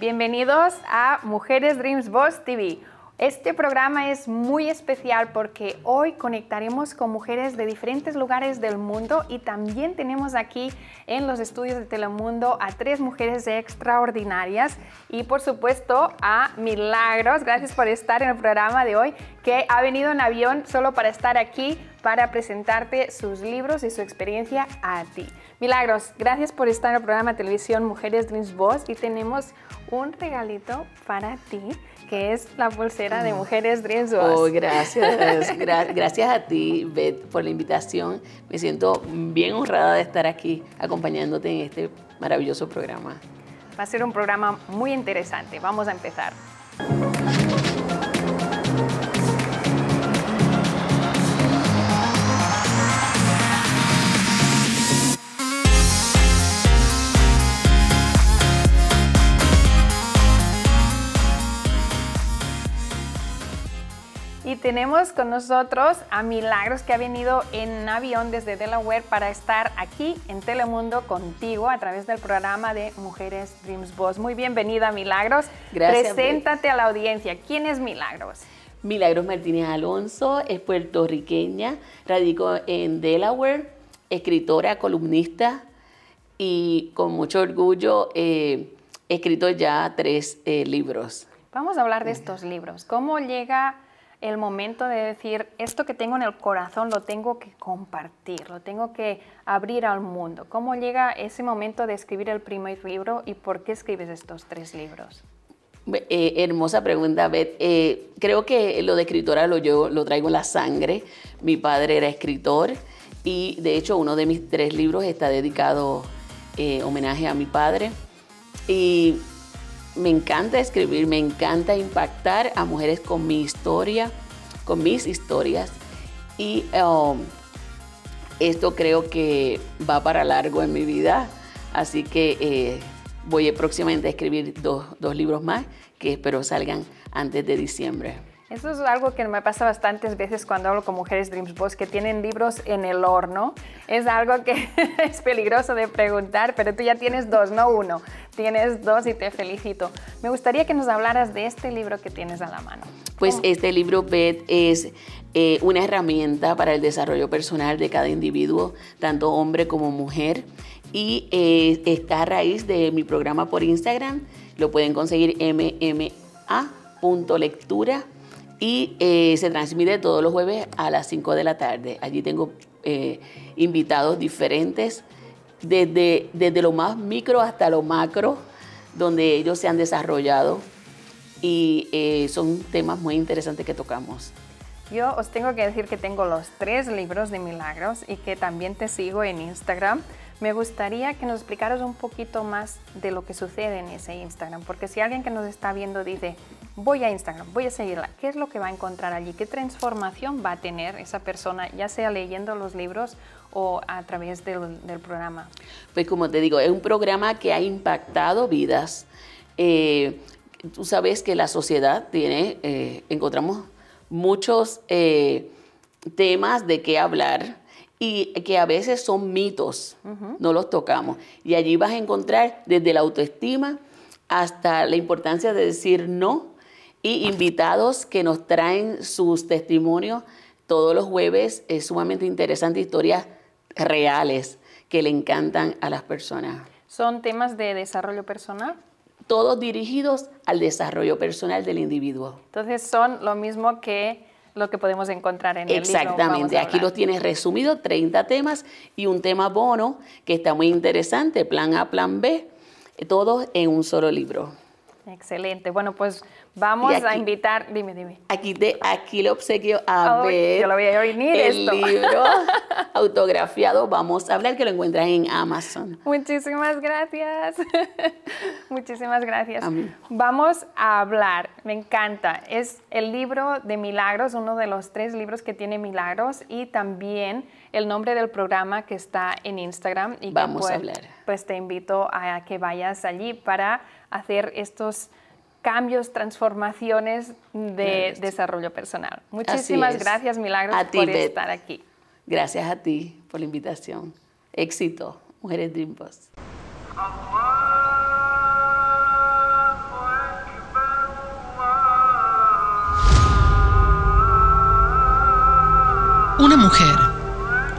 Bienvenidos a Mujeres Dreams Boss TV. Este programa es muy especial porque hoy conectaremos con mujeres de diferentes lugares del mundo y también tenemos aquí en los estudios de Telemundo a tres mujeres extraordinarias y por supuesto a Milagros. Gracias por estar en el programa de hoy que ha venido en avión solo para estar aquí para presentarte sus libros y su experiencia a ti. Milagros, gracias por estar en el programa de televisión Mujeres Dreams Boss y tenemos un regalito para ti que es la pulsera de Mujeres Dreams. Oh, gracias, gracias a ti, Beth, por la invitación. Me siento bien honrada de estar aquí acompañándote en este maravilloso programa. Va a ser un programa muy interesante. Vamos a empezar. Tenemos con nosotros a Milagros que ha venido en avión desde Delaware para estar aquí en Telemundo contigo a través del programa de Mujeres Dreams Boss. Muy bienvenida Milagros. Gracias. Preséntate a la audiencia. ¿Quién es Milagros? Milagros Martínez Alonso es puertorriqueña, radicó en Delaware, escritora, columnista y con mucho orgullo eh, he escrito ya tres eh, libros. Vamos a hablar de estos libros. ¿Cómo llega el momento de decir, esto que tengo en el corazón lo tengo que compartir, lo tengo que abrir al mundo? ¿Cómo llega ese momento de escribir el primer libro y por qué escribes estos tres libros? Eh, hermosa pregunta, Beth. Eh, creo que lo de escritora lo, yo lo traigo en la sangre. Mi padre era escritor y de hecho uno de mis tres libros está dedicado eh, homenaje a mi padre. Y me encanta escribir, me encanta impactar a mujeres con mi historia, con mis historias. Y um, esto creo que va para largo en mi vida. Así que eh, voy próximamente a escribir dos, dos libros más que espero salgan antes de diciembre. Eso es algo que me pasa bastantes veces cuando hablo con mujeres Dreams Boss que tienen libros en el horno. Es algo que es peligroso de preguntar, pero tú ya tienes dos, no uno. Tienes dos y te felicito. Me gustaría que nos hablaras de este libro que tienes a la mano. Pues este libro, Beth, es eh, una herramienta para el desarrollo personal de cada individuo, tanto hombre como mujer. Y eh, está a raíz de mi programa por Instagram. Lo pueden conseguir mma.lectura y eh, se transmite todos los jueves a las 5 de la tarde. Allí tengo eh, invitados diferentes, desde, desde lo más micro hasta lo macro, donde ellos se han desarrollado y eh, son temas muy interesantes que tocamos. Yo os tengo que decir que tengo los tres libros de milagros y que también te sigo en Instagram. Me gustaría que nos explicaras un poquito más de lo que sucede en ese Instagram, porque si alguien que nos está viendo dice, voy a Instagram, voy a seguirla, ¿qué es lo que va a encontrar allí? ¿Qué transformación va a tener esa persona, ya sea leyendo los libros o a través del, del programa? Pues como te digo, es un programa que ha impactado vidas. Eh, tú sabes que la sociedad tiene, eh, encontramos muchos eh, temas de qué hablar y que a veces son mitos, no los tocamos. Y allí vas a encontrar desde la autoestima hasta la importancia de decir no y invitados que nos traen sus testimonios todos los jueves. Es sumamente interesante, historias reales que le encantan a las personas. ¿Son temas de desarrollo personal? Todos dirigidos al desarrollo personal del individuo. Entonces son lo mismo que lo que podemos encontrar en el libro. Exactamente, aquí los tienes resumidos, 30 temas y un tema bono que está muy interesante, plan A, plan B, todos en un solo libro. Excelente. Bueno, pues vamos a invitar, dime, dime. Aquí, te, aquí le obsequio a ver yo lo voy a venir el libro autografiado. Vamos a hablar que lo encuentras en Amazon. Muchísimas gracias. Muchísimas gracias. Vamos a hablar, me encanta. Es el libro de Milagros, uno de los tres libros que tiene Milagros y también el nombre del programa que está en Instagram. Y Vamos pues, a hablar. Pues te invito a que vayas allí para hacer estos cambios, transformaciones de desarrollo personal. Muchísimas gracias, Milagros, por estar aquí. Gracias a ti por la invitación. Éxito, Mujeres Dream Boss. Una mujer,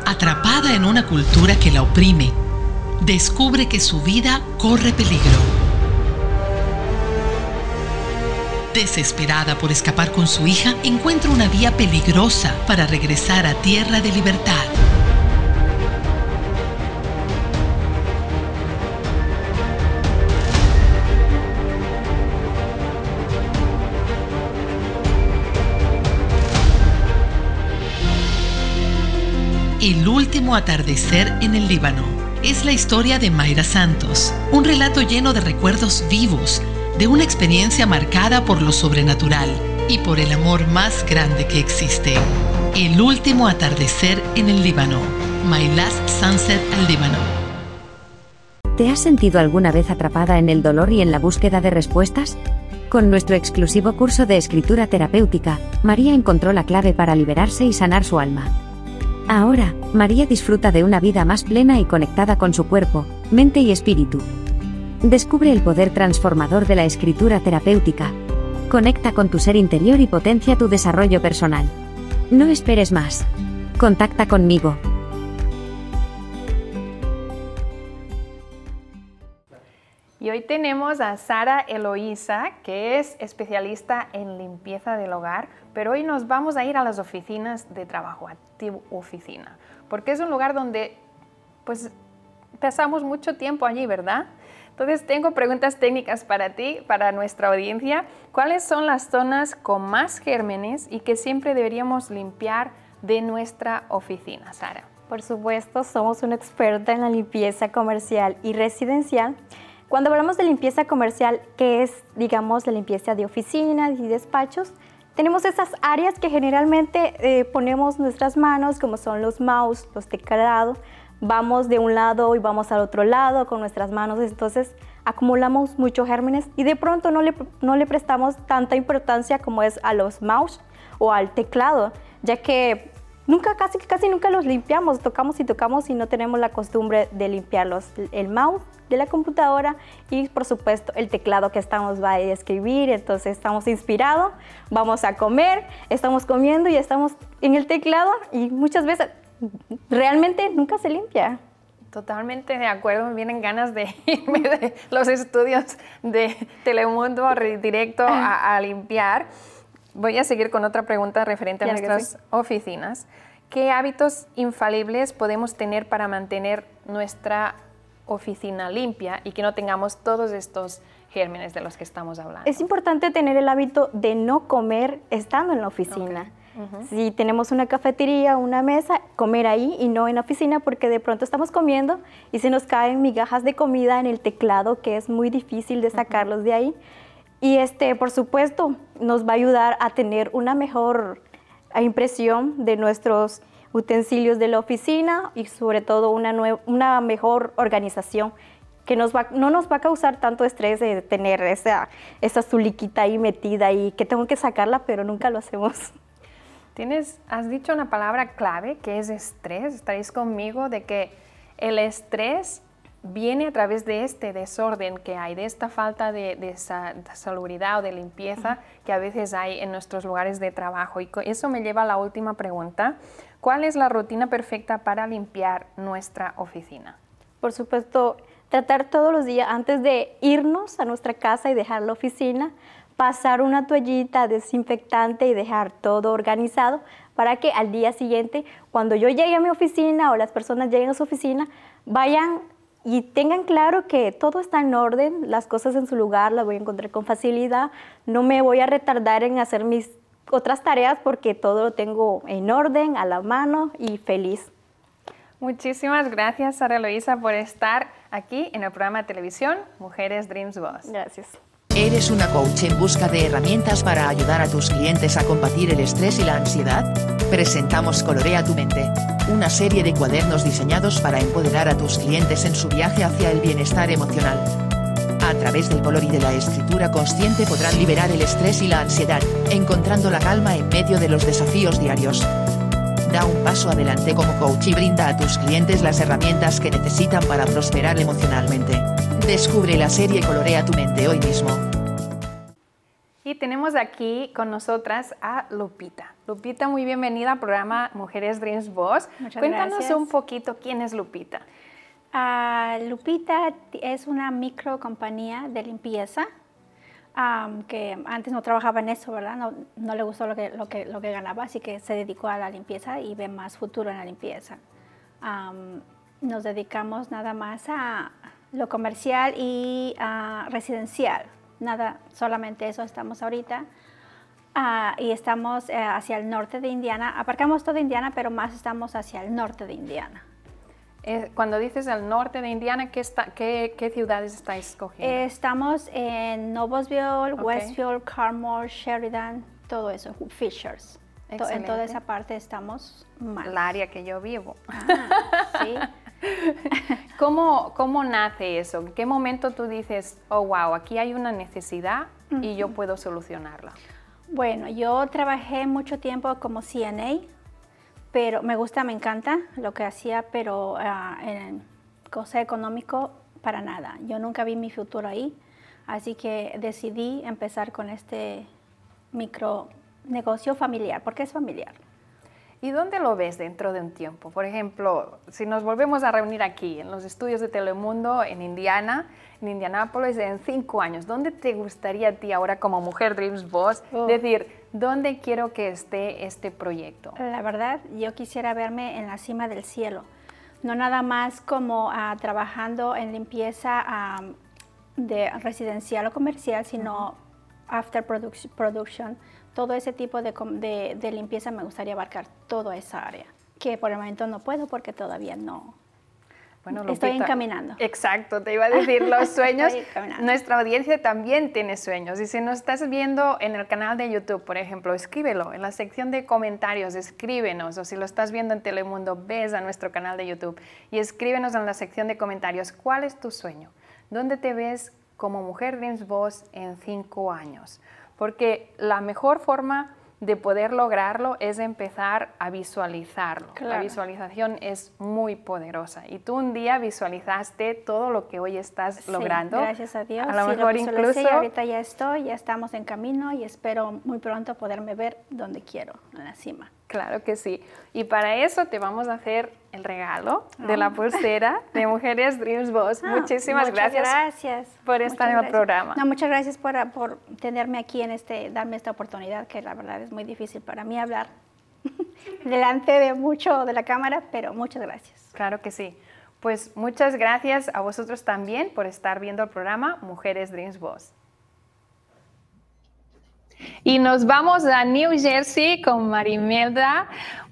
atrapada en una cultura que la oprime, descubre que su vida corre peligro Desesperada por escapar con su hija, encuentra una vía peligrosa para regresar a tierra de libertad. El último atardecer en el Líbano es la historia de Mayra Santos, un relato lleno de recuerdos vivos, de una experiencia marcada por lo sobrenatural y por el amor más grande que existe. El último atardecer en el Líbano. My Last Sunset al Líbano. ¿Te has sentido alguna vez atrapada en el dolor y en la búsqueda de respuestas? Con nuestro exclusivo curso de escritura terapéutica, María encontró la clave para liberarse y sanar su alma. Ahora, María disfruta de una vida más plena y conectada con su cuerpo, mente y espíritu. Descubre el poder transformador de la escritura terapéutica. Conecta con tu ser interior y potencia tu desarrollo personal. No esperes más. Contacta conmigo. Y hoy tenemos a Sara Eloísa, que es especialista en limpieza del hogar, pero hoy nos vamos a ir a las oficinas de trabajo, a oficina, porque es un lugar donde pues pasamos mucho tiempo allí, ¿verdad? Entonces tengo preguntas técnicas para ti, para nuestra audiencia. ¿Cuáles son las zonas con más gérmenes y que siempre deberíamos limpiar de nuestra oficina, Sara? Por supuesto, somos una experta en la limpieza comercial y residencial. Cuando hablamos de limpieza comercial, que es, digamos, la limpieza de oficinas y despachos, tenemos esas áreas que generalmente eh, ponemos nuestras manos, como son los mouse, los teclados, vamos de un lado y vamos al otro lado con nuestras manos, entonces acumulamos muchos gérmenes y de pronto no le, no le prestamos tanta importancia como es a los mouse o al teclado, ya que nunca, casi, casi nunca los limpiamos, tocamos y tocamos y no tenemos la costumbre de limpiarlos. El mouse de la computadora y por supuesto el teclado que estamos va a escribir, entonces estamos inspirados, vamos a comer, estamos comiendo y estamos en el teclado y muchas veces realmente nunca se limpia. Totalmente de acuerdo, me vienen ganas de irme de los estudios de Telemundo directo a, a limpiar. Voy a seguir con otra pregunta referente a nuestras oficinas. ¿Qué hábitos infalibles podemos tener para mantener nuestra oficina limpia y que no tengamos todos estos gérmenes de los que estamos hablando? Es importante tener el hábito de no comer estando en la oficina. Si tenemos una cafetería, una mesa, comer ahí y no en la oficina porque de pronto estamos comiendo y se nos caen migajas de comida en el teclado que es muy difícil de sacarlos de ahí. Y este, por supuesto, nos va a ayudar a tener una mejor impresión de nuestros utensilios de la oficina y sobre todo una, una mejor organización que nos va, no nos va a causar tanto estrés de tener esa, esa zuliquita ahí metida y que tengo que sacarla, pero nunca lo hacemos. Tienes, has dicho una palabra clave que es estrés. Estaréis conmigo de que el estrés viene a través de este desorden que hay, de esta falta de, de, salubridad o de limpieza que a veces hay en nuestros lugares de trabajo. Y eso me lleva a la última pregunta. ¿Cuál es la rutina perfecta para limpiar nuestra oficina? Por supuesto, tratar todos los días antes de irnos a nuestra casa y dejar la oficina, pasar una toallita desinfectante y dejar todo organizado para que al día siguiente, cuando yo llegue a mi oficina o las personas lleguen a su oficina, vayan y tengan claro que todo está en orden, las cosas en su lugar las voy a encontrar con facilidad, no me voy a retardar en hacer mis otras tareas porque todo lo tengo en orden, a la mano y feliz. Muchísimas gracias, Sara Luisa, por estar aquí en el programa de televisión Mujeres Dreams Boss. Gracias. ¿Eres una coach en busca de herramientas para ayudar a tus clientes a combatir el estrés y la ansiedad? Presentamos Colorea tu mente, una serie de cuadernos diseñados para empoderar a tus clientes en su viaje hacia el bienestar emocional. A través del color y de la escritura consciente podrán liberar el estrés y la ansiedad, encontrando la calma en medio de los desafíos diarios. Da un paso adelante como coach y brinda a tus clientes las herramientas que necesitan para prosperar emocionalmente. Descubre la serie Colorea tu mente hoy mismo. Y tenemos aquí con nosotras a Lupita. Lupita, muy bienvenida al programa Mujeres Dreams Boss. Muchas Cuéntanos gracias. un poquito quién es Lupita. Ah, Lupita es una micro compañía de limpieza que antes no trabajaba en eso, ¿verdad? No, no le gustó lo que, lo, que, lo que ganaba, así que se dedicó a la limpieza y ve más futuro en la limpieza. Nos dedicamos nada más a lo comercial y a residencial. Nada, solamente eso estamos ahorita. Ah, y estamos eh, hacia el norte de Indiana. Aparcamos toda Indiana, pero más estamos hacia el norte de Indiana. Eh, cuando dices el norte de Indiana, ¿qué, está, qué, qué ciudades estáis escogiendo? Estamos en Noblesville, Ok. Westfield, Carmore, Sheridan, todo eso, Fishers. To- En toda Excelente. esa parte estamos más. el área que yo vivo. Ah, sí. ¿Cómo, ¿Cómo nace eso? ¿En qué momento tú dices, oh, wow, aquí hay una necesidad y yo puedo solucionarla? Bueno, yo trabajé mucho tiempo como CNA, pero me gusta, me encanta lo que hacía, pero ah, en cosa económico para nada. Yo nunca vi mi futuro ahí, así que decidí empezar con este micro negocio familiar, porque es familiar. ¿Y dónde lo ves dentro de un tiempo? Por ejemplo, si nos volvemos a reunir aquí en los estudios de Telemundo en Indiana, en Indianápolis, en cinco años, ¿dónde te gustaría a ti ahora como mujer Dreams Boss Oh. decir, ¿dónde quiero que esté este proyecto? La verdad, yo quisiera verme en la cima del cielo, no nada más como ah, trabajando en limpieza ah, de residencial o comercial, sino after produc- production, todo ese tipo de, de- de limpieza me gustaría abarcar toda esa área, que por el momento no puedo porque todavía no. Bueno, Estoy Lupita, encaminando. Exacto, te iba a decir los sueños. Estoy. Nuestra audiencia también tiene sueños. Y si nos estás viendo en el canal de YouTube, por ejemplo, escríbelo en la sección de comentarios, escríbenos. O si lo estás viendo en Telemundo, ves a nuestro canal de YouTube y escríbenos en la sección de comentarios cuál es tu sueño. ¿Dónde te ves como mujer Dreams Boss en cinco años? Porque la mejor forma de poder lograrlo es empezar a visualizarlo. La visualización es muy poderosa y tú un día visualizaste todo lo que hoy estás Sí, logrando. gracias a Dios. A lo sí, mejor incluso y ahorita ya estoy, ya estamos en camino y espero muy pronto poderme ver donde quiero, en la cima. Claro que sí. Y para eso te vamos a hacer el regalo de la pulsera de Mujeres Dreams Boss. Ah, Muchísimas muchas gracias. gracias por Muchas estar en el programa. No, muchas gracias por, por tenerme aquí en este, darme esta oportunidad, que la verdad es muy difícil para mí hablar delante de mucho de la cámara, pero muchas gracias. Claro que sí. Pues muchas gracias a vosotros también por estar viendo el programa Mujeres Dreams Boss. Y nos vamos a New Jersey con Marimelda.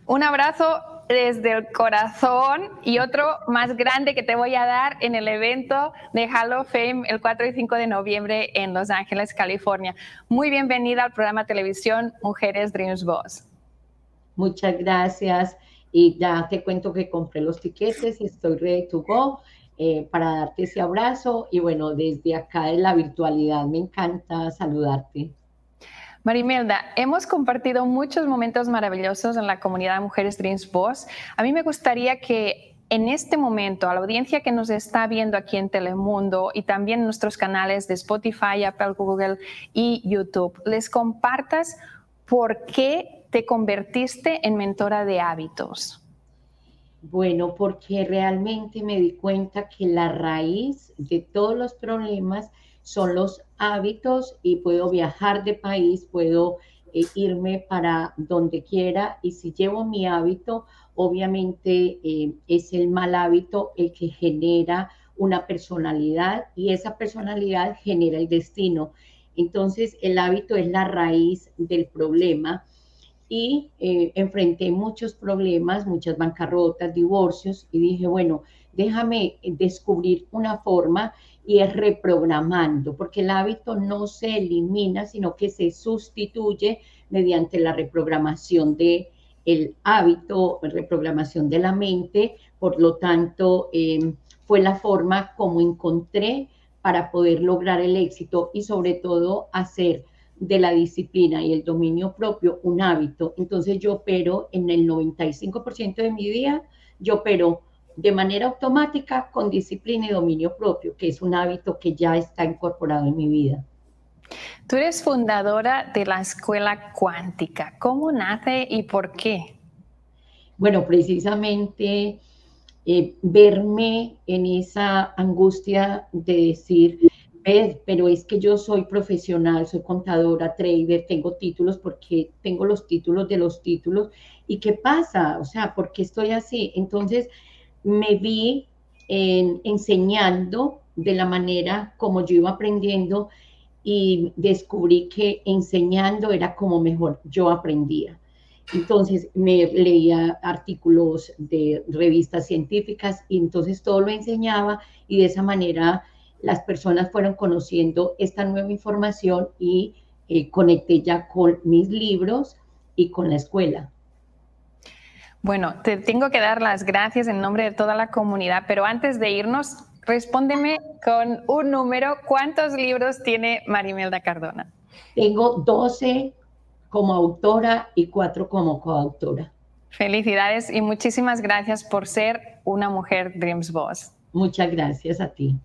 Un abrazo desde el corazón y otro más grande que te voy a dar en el evento de Hall of Fame el 4 y 5 de noviembre en Los Ángeles, California. Muy bienvenida al programa televisión Mujeres Dreams Boss. Muchas gracias. Y ya te cuento que compré los tiquetes estoy ready to go eh, para darte ese abrazo. Y bueno, desde acá de la virtualidad me encanta saludarte. Marimelda, hemos compartido muchos momentos maravillosos en la comunidad Mujeres Dreams Boss. A mí me gustaría que en este momento, a la audiencia que nos está viendo aquí en Telemundo y también en nuestros canales de Spotify, Apple, Google y YouTube, les compartas por qué te convertiste en mentora de hábitos. Bueno, porque realmente me di cuenta que la raíz de todos los problemas son los hábitos y puedo viajar de país, puedo eh, irme para donde quiera y si llevo mi hábito, obviamente eh, es el mal hábito el que genera una personalidad y esa personalidad genera el destino. Entonces el hábito es la raíz del problema y eh, enfrenté muchos problemas, muchas bancarrotas, divorcios y dije, bueno, déjame descubrir una forma y es reprogramando, porque el hábito no se elimina, sino que se sustituye mediante la reprogramación de el hábito, reprogramación de la mente, por lo tanto, eh, fue la forma como encontré para poder lograr el éxito y sobre todo hacer de la disciplina y el dominio propio un hábito. Entonces yo opero en el 95% de mi día, yo opero de manera automática con disciplina y dominio propio, que es un hábito que ya está incorporado en mi vida. Tú eres fundadora de la Escuela Cuántica. ¿Cómo nace y por qué? Bueno, precisamente eh, verme en esa angustia de decir, ves, pero es que yo soy profesional, soy contadora, trader, tengo títulos porque tengo los títulos de los títulos. ¿Y qué pasa? O sea, ¿por qué estoy así? Entonces me vi enseñando de la manera como yo iba aprendiendo y descubrí que enseñando era como mejor yo aprendía. Entonces me leía artículos de revistas científicas y entonces todo lo enseñaba y de esa manera las personas fueron conociendo esta nueva información y eh, conecté ya con mis libros y con la escuela. Bueno, te tengo que dar las gracias en nombre de toda la comunidad, pero antes de irnos, Respóndeme con un número. ¿Cuántos libros tiene Marimelda Cardona? Tengo 12 como autora y 4 como coautora. Felicidades y muchísimas gracias por ser una mujer Dreams Boss. Muchas gracias a ti.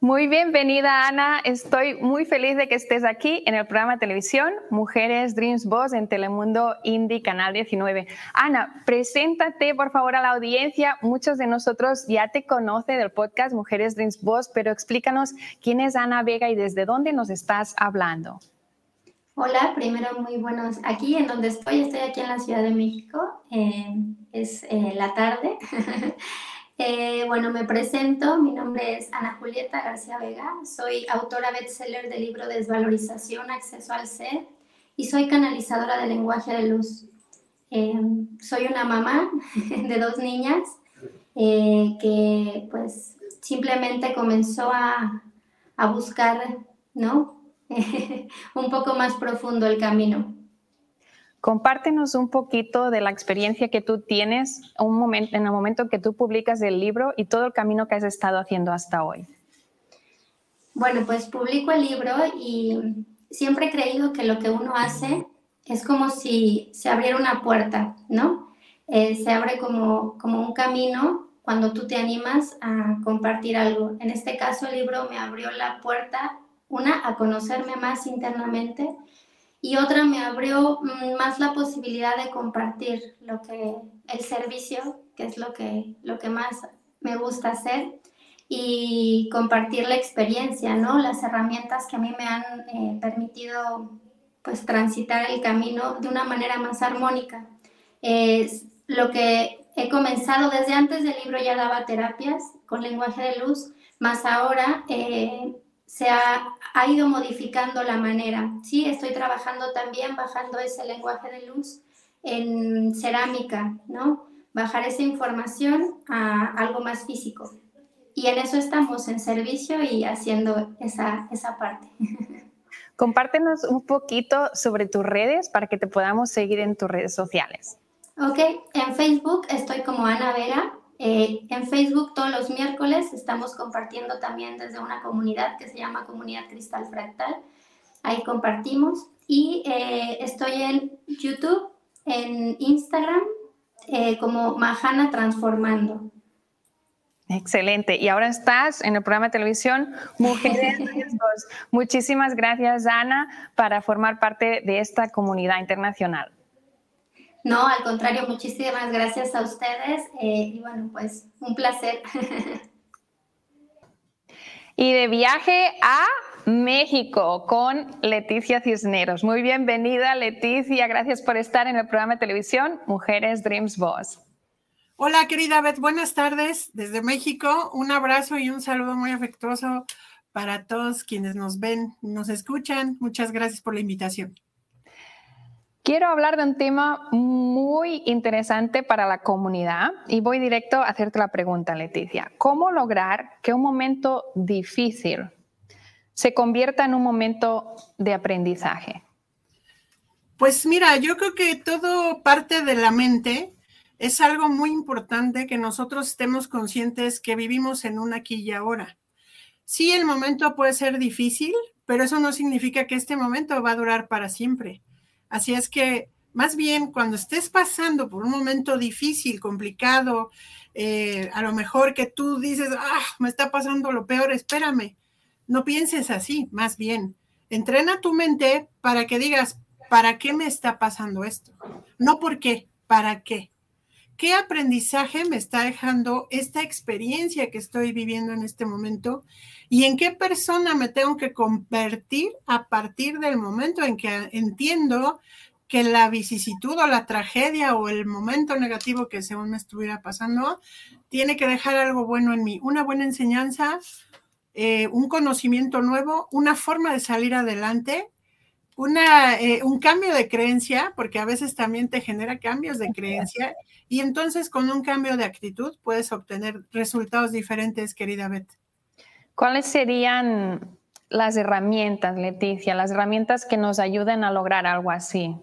Muy bienvenida, Ana. Estoy muy feliz de que estés aquí en el programa de televisión Mujeres Dreams Boss en Telemundo Indie Canal 19. Ana, preséntate por favor a la audiencia. Muchos de nosotros ya te conocen del podcast Mujeres Dreams Boss, pero explícanos quién es Ana Vega y desde dónde nos estás hablando. Hola, primero muy buenos. Aquí en donde estoy, estoy aquí en la Ciudad de México. Eh, es eh, la tarde. Eh, bueno, me presento, mi nombre es Ana Julieta García Vega, soy autora bestseller del libro Desvalorización, Acceso al Ser y soy canalizadora de lenguaje de luz. Eh, soy una mamá de dos niñas eh, que pues simplemente comenzó a, a buscar, ¿no? un poco más profundo el camino. Compártenos un poquito de la experiencia que tú tienes en el momento que tú publicas el libro y todo el camino que has estado haciendo hasta hoy. Bueno, pues publico el libro y siempre he creído que lo que uno hace es como si se abriera una puerta, ¿no? Eh, se abre como, como un camino cuando tú te animas a compartir algo. En este caso, el libro me abrió la puerta, una, a conocerme más internamente y otra me abrió mm, más la posibilidad de compartir lo que el servicio, que es lo que, lo que más me gusta hacer, y compartir la experiencia, ¿no? Las herramientas que a mí me han eh, permitido pues transitar el camino de una manera más armónica. Es lo que he comenzado desde antes del libro ya daba terapias con lenguaje de luz, más ahora eh, se ha, ido modificando la manera. Sí, estoy trabajando también bajando ese lenguaje de luz en cerámica, ¿no? Bajar esa información a algo más físico. Y en eso estamos, en servicio y haciendo esa, esa parte. Compártenos un poquito sobre tus redes para que te podamos seguir en tus redes sociales. Ok, en Facebook estoy como Ana Vega, eh, en Facebook todos los miércoles estamos compartiendo también desde una comunidad que se llama Comunidad Cristal Fractal. Ahí compartimos. Y eh, estoy en YouTube, en Instagram, eh, como Mahana Transformando. Excelente. Y ahora estás en el programa de televisión Mujeres Muchísimas gracias, Ana, para formar parte de esta comunidad internacional. No, al contrario, muchísimas gracias a ustedes eh, y bueno, pues un placer. y de viaje a México con Leticia Cisneros. Muy bienvenida, Leticia. Gracias por estar en el programa de televisión Mujeres Dreams Boss. Hola, querida Beth. Buenas tardes desde México. Un abrazo y un saludo muy afectuoso para todos quienes nos ven y nos escuchan. Muchas gracias por la invitación. Quiero hablar de un tema muy interesante para la comunidad y voy directo a hacerte la pregunta, Leticia. ¿Cómo lograr que un momento difícil se convierta en un momento de aprendizaje? Pues mira, yo creo que todo parte de la mente. Es algo muy importante que nosotros estemos conscientes que vivimos en un aquí y ahora. Sí, el momento puede ser difícil, pero eso no significa que este momento va a durar para siempre Así es que más bien cuando estés pasando por un momento difícil, complicado, eh, a lo mejor que tú dices, ah, me está pasando lo peor, espérame. No pienses así, más bien. Entrena tu mente para que digas, ¿para qué me está pasando esto? No por qué, ¿para qué? ¿Qué aprendizaje me está dejando esta experiencia que estoy viviendo en este momento? ¿Y en qué persona me tengo que convertir a partir del momento en que entiendo que la vicisitud o la tragedia o el momento negativo que según me estuviera pasando tiene que dejar algo bueno en mí, una buena enseñanza, eh, un conocimiento nuevo, una forma de salir adelante, una, eh, un cambio de creencia, porque a veces también te genera cambios de creencia, y entonces con un cambio de actitud puedes obtener resultados diferentes, querida Beth. ¿Cuáles serían las herramientas, Leticia, las herramientas que nos ayuden a lograr algo así?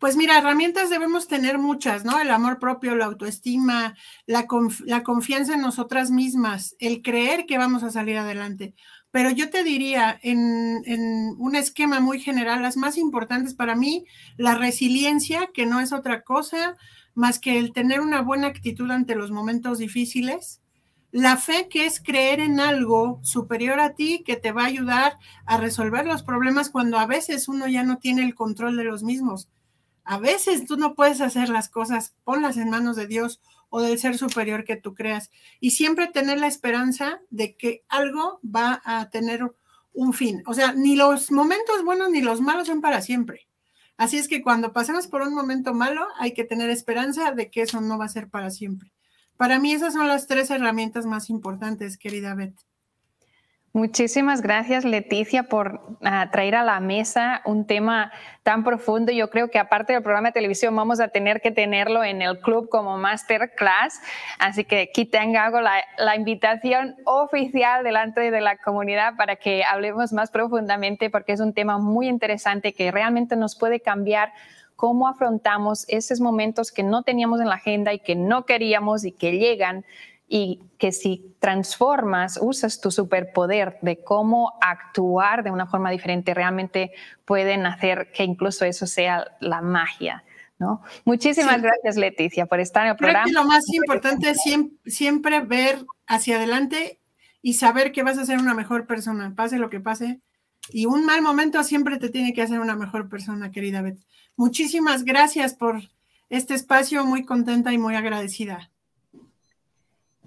Pues mira, herramientas debemos tener muchas, ¿no? El amor propio, la autoestima, la, confianza en nosotras mismas, el creer que vamos a salir adelante. Pero yo te diría, en, un esquema muy general, las más importantes para mí, la resiliencia, que no es otra cosa más que el tener una buena actitud ante los momentos difíciles, la fe, que es creer en algo superior a ti que te va a ayudar a resolver los problemas cuando a veces uno ya no tiene el control de los mismos. A veces tú no puedes hacer las cosas, ponlas en manos de Dios o del ser superior que tú creas. Y siempre tener la esperanza de que algo va a tener un fin. O sea, ni los momentos buenos ni los malos son para siempre. Así es que cuando pasemos por un momento malo, hay que tener esperanza de que eso no va a ser para siempre. Para mí esas son las tres herramientas más importantes, querida Beth. Muchísimas gracias, Leticia, por ah, traer a la mesa un tema tan profundo. Yo creo que aparte del programa de televisión vamos a tener que tenerlo en el club como masterclass. Así que aquí tengo la, la invitación oficial delante de la comunidad para que hablemos más profundamente porque es un tema muy interesante que realmente nos puede cambiar cómo afrontamos esos momentos que no teníamos en la agenda y que no queríamos y que llegan y que si transformas, usas tu superpoder de cómo actuar de una forma diferente, realmente pueden hacer que incluso eso sea la magia. ¿no? Muchísimas gracias, Leticia, por estar en el programa. lo más importante es siempre, ver hacia adelante y saber que vas a ser una mejor persona, pase lo que pase. Y un mal momento siempre te tiene que hacer una mejor persona, querida Beth. Muchísimas gracias por este espacio, muy contenta y muy agradecida.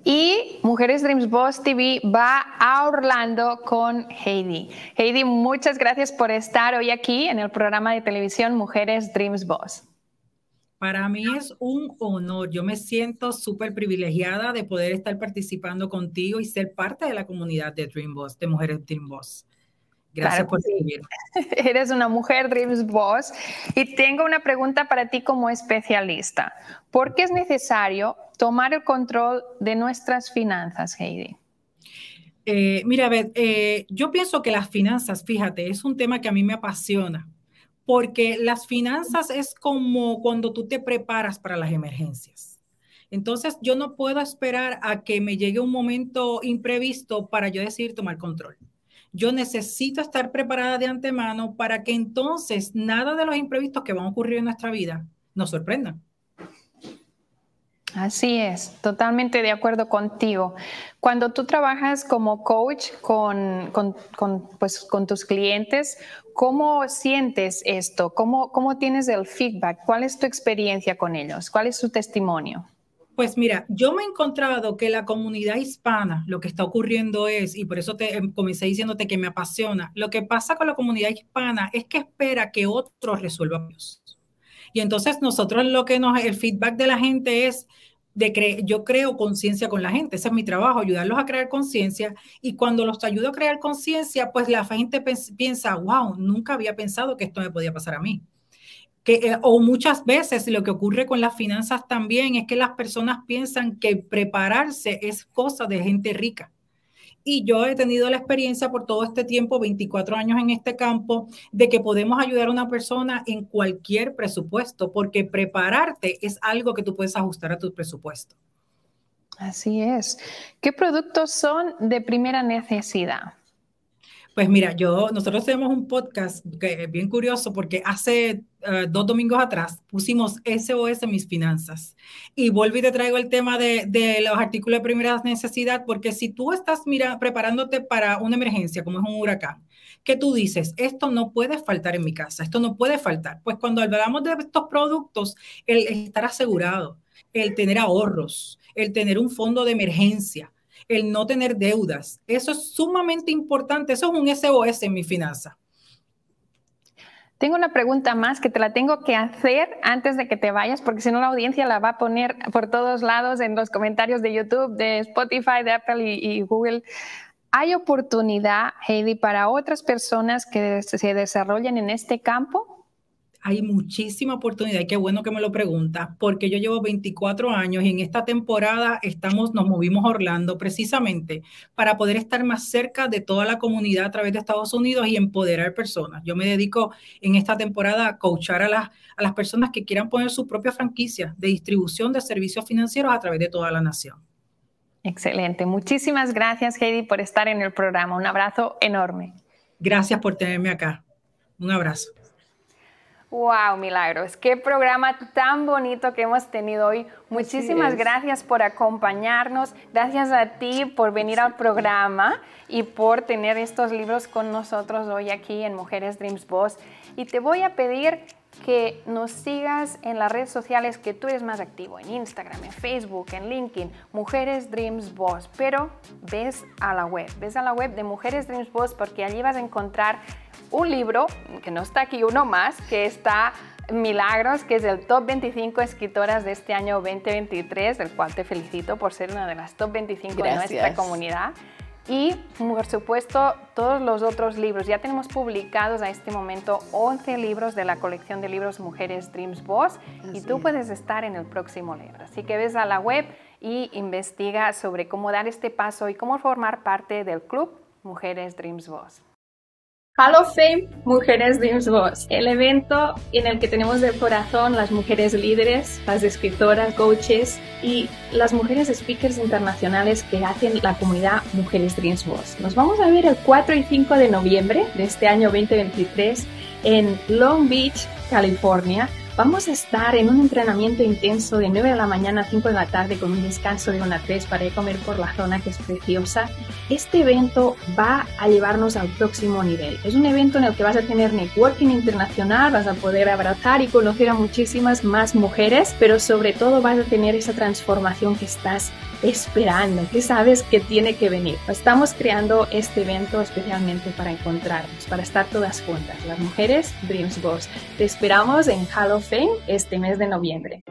Y Mujeres Dreams Boss TV va a Orlando con Heidi. Heidi, muchas gracias por estar hoy aquí en el programa de televisión Mujeres Dreams Boss. Para mí es un honor. Yo me siento súper privilegiada de poder estar participando contigo y ser parte de la comunidad de Dream Boss, de Mujeres Dream Boss. Gracias por seguir. Eres una mujer Dreams Boss y tengo una pregunta para ti como especialista. ¿Por qué es necesario tomar el control de nuestras finanzas, Heidi? Eh, mira, a ver, eh, yo pienso que las finanzas, fíjate, es un tema que a mí me apasiona, porque las finanzas es como cuando tú te preparas para las emergencias. Entonces, yo no puedo esperar a que me llegue un momento imprevisto para yo decir tomar control yo necesito estar preparada de antemano para que entonces nada de los imprevistos que van a ocurrir en nuestra vida nos sorprendan. Así es, totalmente de acuerdo contigo. Cuando tú trabajas como coach con, pues, con tus clientes, ¿cómo sientes esto? ¿Cómo, ¿Cómo tienes el feedback? ¿Cuál es tu experiencia con ellos? ¿Cuál es su testimonio? Pues mira, yo me he encontrado que la comunidad hispana, lo que está ocurriendo es, y por eso te em, comencé diciéndote que me apasiona, lo que pasa con la comunidad hispana es que espera que otros resuelvan. Y entonces nosotros lo que nos, el feedback de la gente es, de yo creo conciencia con la gente, ese es mi trabajo, ayudarlos a crear conciencia y cuando los ayudo a crear conciencia, pues la gente piensa, wow, nunca había pensado que esto me podía pasar a mí. Eh, o muchas veces lo que ocurre con las finanzas también es que las personas piensan que prepararse es cosa de gente rica. Y yo he tenido la experiencia por todo este tiempo, 24 años en este campo, de que podemos ayudar a una persona en cualquier presupuesto, porque prepararte es algo que tú puedes ajustar a tu presupuesto. Así es. ¿Qué productos son de primera necesidad? Pues mira, yo, nosotros tenemos un podcast que es bien curioso porque hace eh, dos domingos atrás pusimos SOS en mis finanzas. Y vuelvo y te traigo el tema de, de los artículos de primera necesidad, porque si tú estás mira, preparándote para una emergencia, como es un huracán, que tú dices, esto no puede faltar en mi casa, esto no puede faltar. Pues cuando hablamos de estos productos, el estar asegurado, el tener ahorros, el tener un fondo de emergencia, el no tener deudas. Eso es sumamente importante. Eso es un SOS en mi finanza. Tengo una pregunta más que te la tengo que hacer antes de que te vayas, porque si no la audiencia la va a poner por todos lados en los comentarios de YouTube, de Spotify, de Apple y, y Google. ¿Hay oportunidad, Heidi, para otras personas que se desarrollen en este campo? Hay muchísima oportunidad y qué bueno que me lo preguntas, porque yo llevo 24 años y en esta temporada estamos, nos movimos a Orlando precisamente para poder estar más cerca de toda la comunidad a través de Estados Unidos y empoderar personas. Yo me dedico en esta temporada a coachar a las, a las personas que quieran poner su propia franquicia de distribución de servicios financieros a través de toda la nación. Excelente. Muchísimas gracias, Heidi, por estar en el programa. Un abrazo enorme. Gracias por tenerme acá. Un abrazo. Wow, Milagros, qué programa tan bonito que hemos tenido hoy. Muchísimas gracias por acompañarnos, gracias a ti por venir al programa y por tener estos libros con nosotros hoy aquí en Mujeres Dreams Boss. Y te voy a pedir que nos sigas en las redes sociales que tú eres más activo, en Instagram, en Facebook, en LinkedIn, Mujeres Dreams Boss. Pero ves a la web, ves a la web de Mujeres Dreams Boss porque allí vas a encontrar un libro, que no está aquí uno más, que está Milagros, que es el top 25 escritoras de este año 2023, del cual te felicito por ser una de las top 25 de nuestra comunidad. Y por supuesto, todos los otros libros. Ya tenemos publicados a este momento 11 libros de la colección de libros Mujeres Dreams Boss y tú puedes estar en el próximo libro. Así que ves a la web y investiga sobre cómo dar este paso y cómo formar parte del club Mujeres Dreams Boss. Hall of Fame Mujeres Dreams Boss, el evento en el que tenemos de corazón las mujeres líderes, las escritoras, coaches y las mujeres speakers internacionales que hacen la comunidad Mujeres Dreams Boss. Nos vamos a ver el 4 y 5 de noviembre de este año 2023 en Long Beach, California Vamos a estar en un entrenamiento intenso de 9 de la mañana a 5 de la tarde con un descanso de 1 a 3 para ir a comer por la zona que es preciosa. Este evento va a llevarnos al próximo nivel. Es un evento en el que vas a tener networking internacional, vas a poder abrazar y conocer a muchísimas más mujeres, pero sobre todo vas a tener esa transformación que estás esperando, que sabes que tiene que venir. Estamos creando este evento especialmente para encontrarnos, para estar todas juntas, las mujeres Dreams Boss. Te esperamos en Hall of Fame este mes de noviembre.